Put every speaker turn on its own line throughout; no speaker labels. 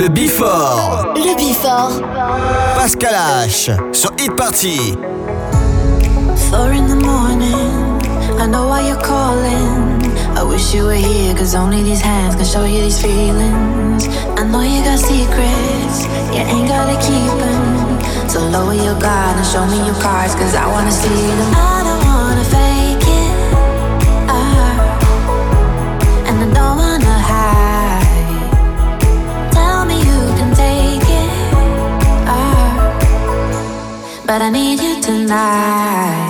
Le Bifort.
Le Bifort.
Pascal H. Sur Hit Party.
Four in the morning. I know why you're calling. I wish you were here, cause only these hands can show you these feelings. I know you got secrets, you ain't gotta keep them. So lower your guard and show me your cards, cause I wanna see them. but I need you tonight.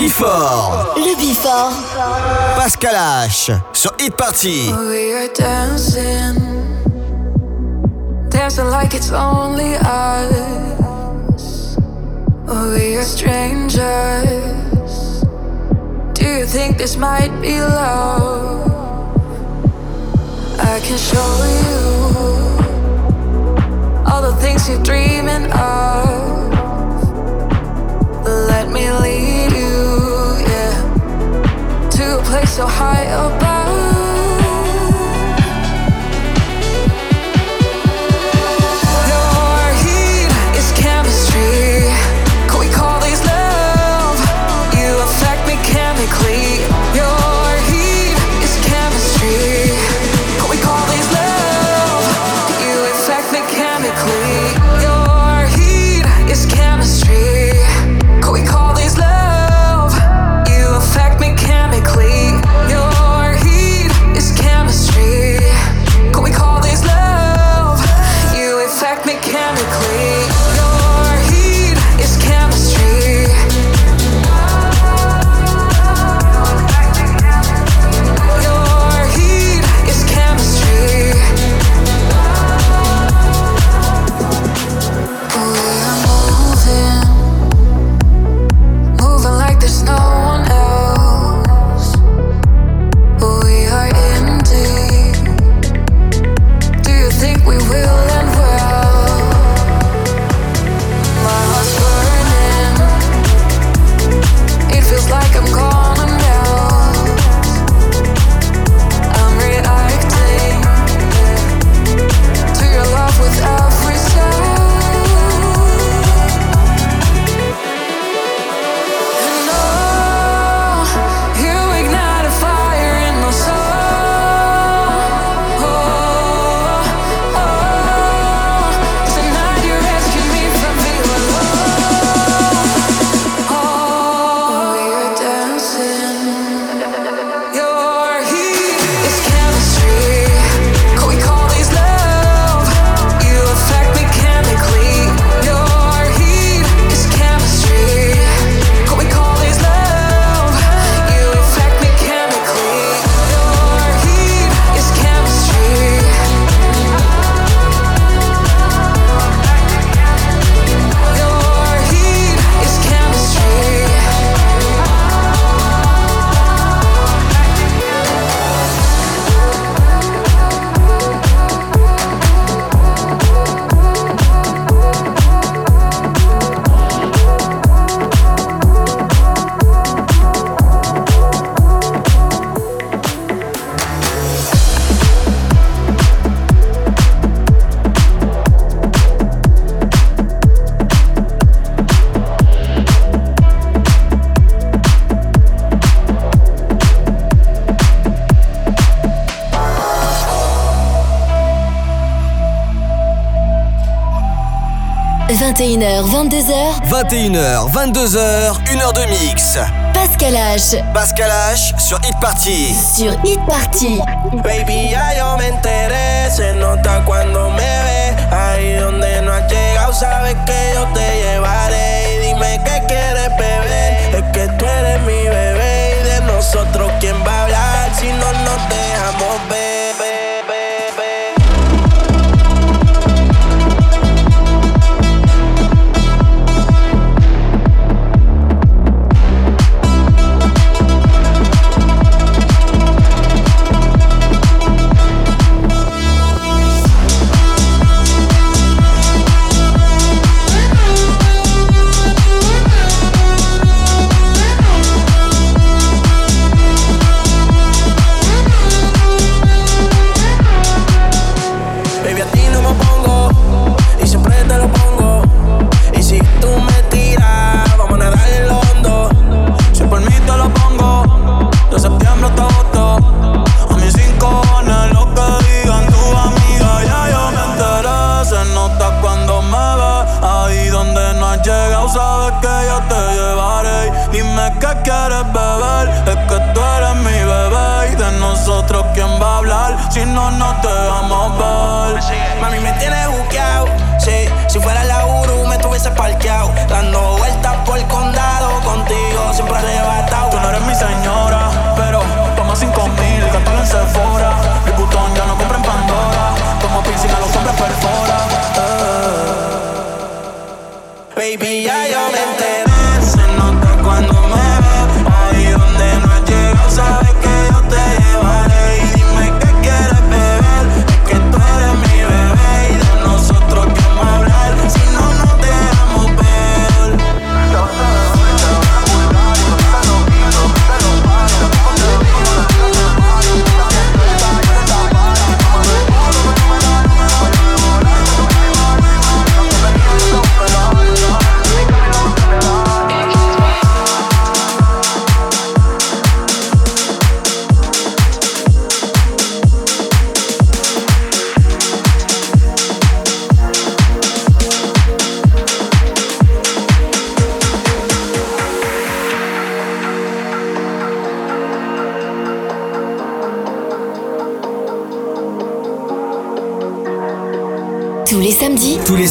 Before. Le Before. Pascal H. Sur Hit Party.
We are dancing. Dancing like it's only us. We are strangers. Do you think this might be love? I can show you all the things you're dreaming of. Let me lead you. place so high above. 21h, 22h.
21h, 22h, 1h de mix.
Pascal H.
Pascal H sur Hit Party.
Sur Hit Party.
Baby, ya yo me enteré, se nota cuando me ve. Ahí donde no has llegado, sabes que yo te llevaré.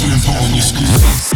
Siento mis crímenes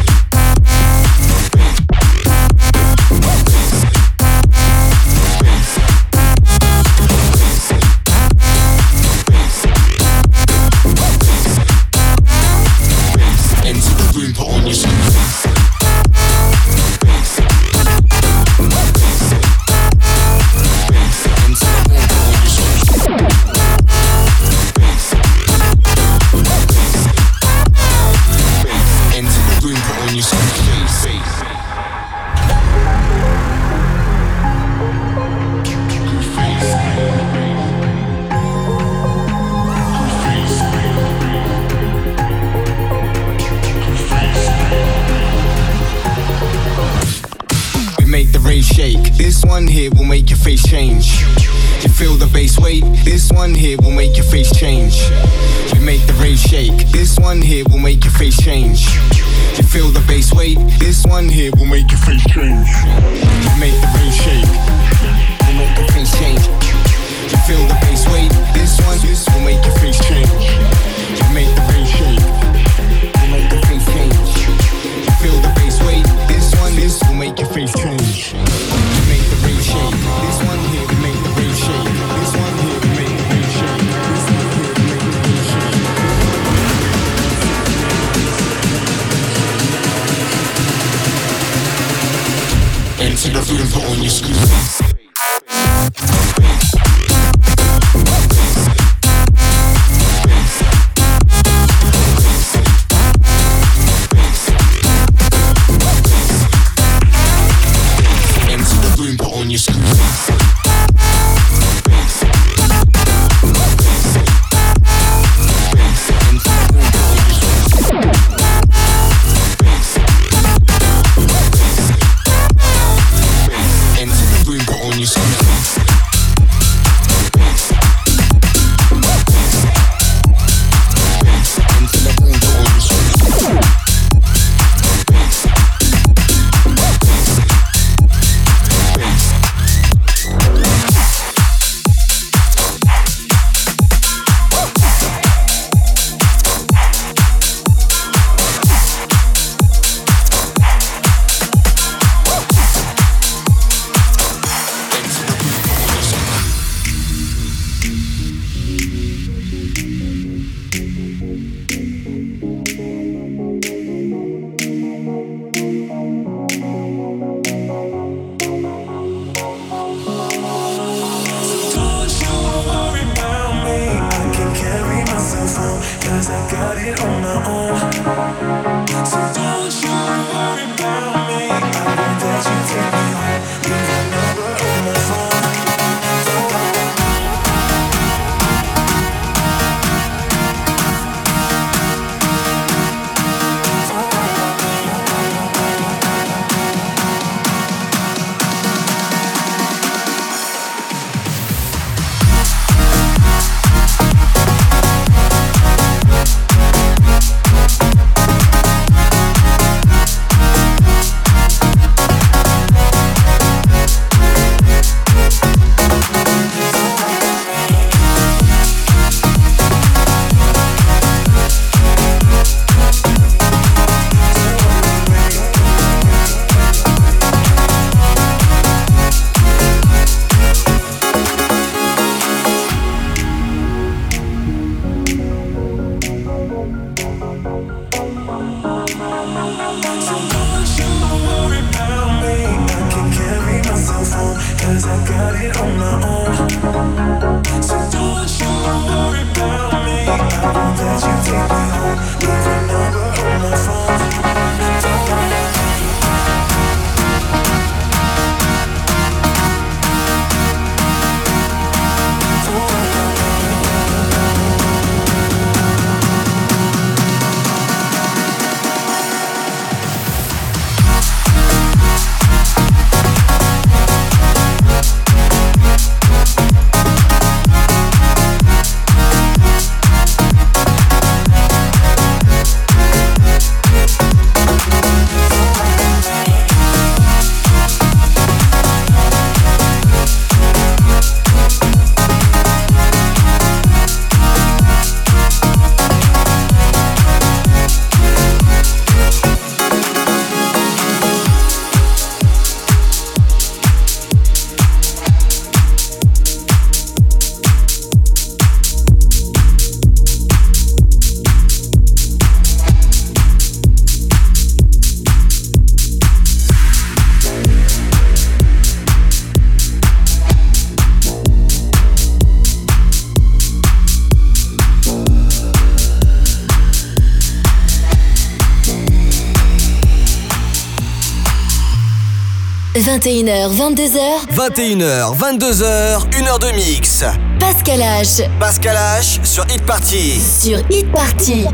21h, 22h.
21h, 22h, 1h de mix.
Pascal H.
Pascal H sur Hit Party.
Sur Hit Party.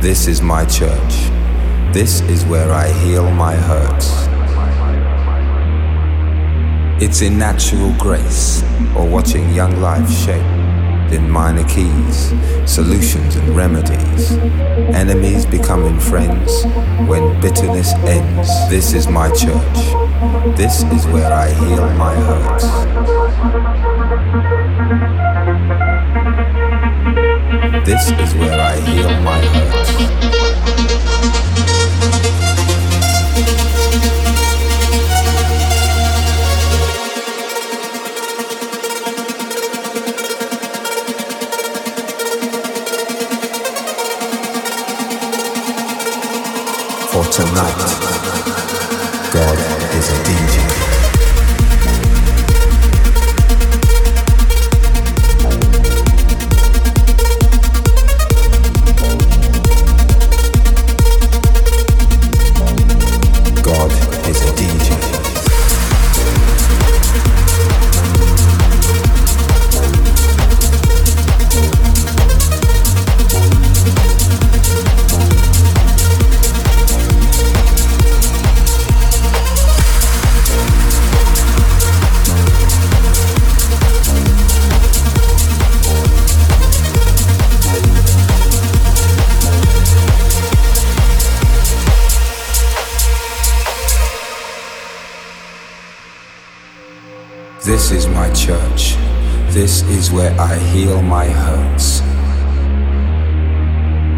This is my church. This is where I heal my hurts. It's in natural grace or watching young life shape in minor keys, solutions and remedies. Enemies becoming friends when bitterness ends. This is my church. This is where I heal my hurts. This is where I heal my hurts. till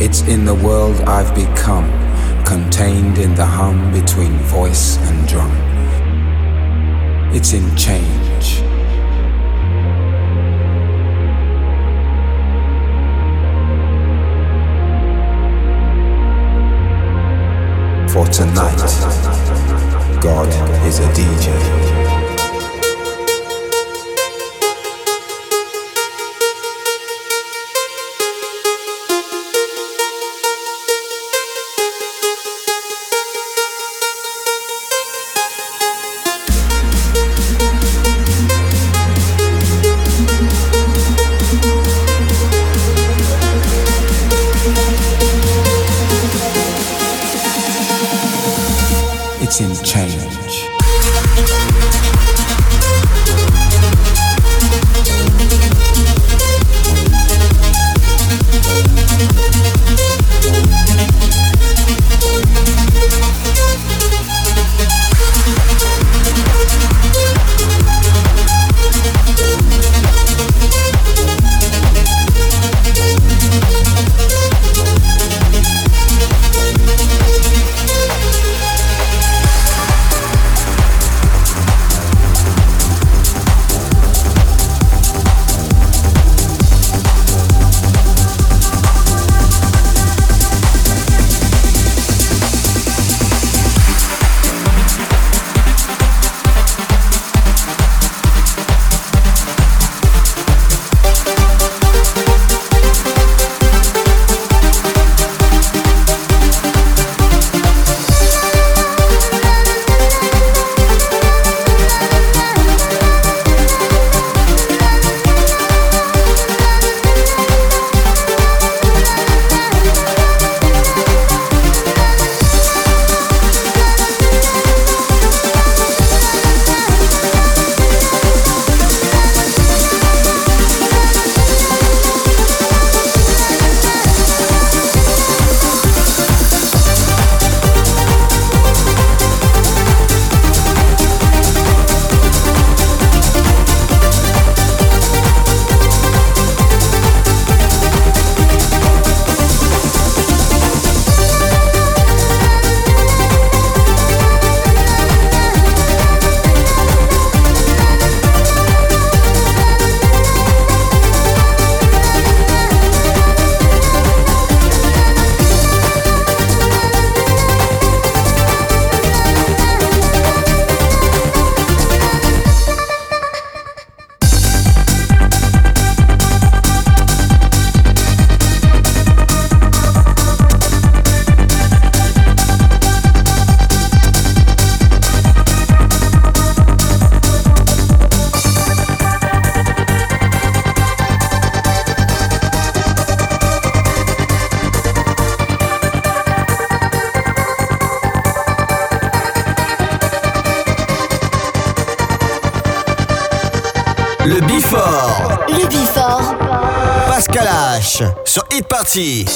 It's in the world I've become, contained in the hum between voice and drum. It's in change. For tonight, God is a DJ.
Hit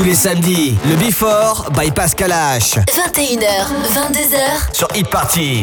Tous les samedis, le Before by Pascal H.
21h, 22h.
Sur Hit Party.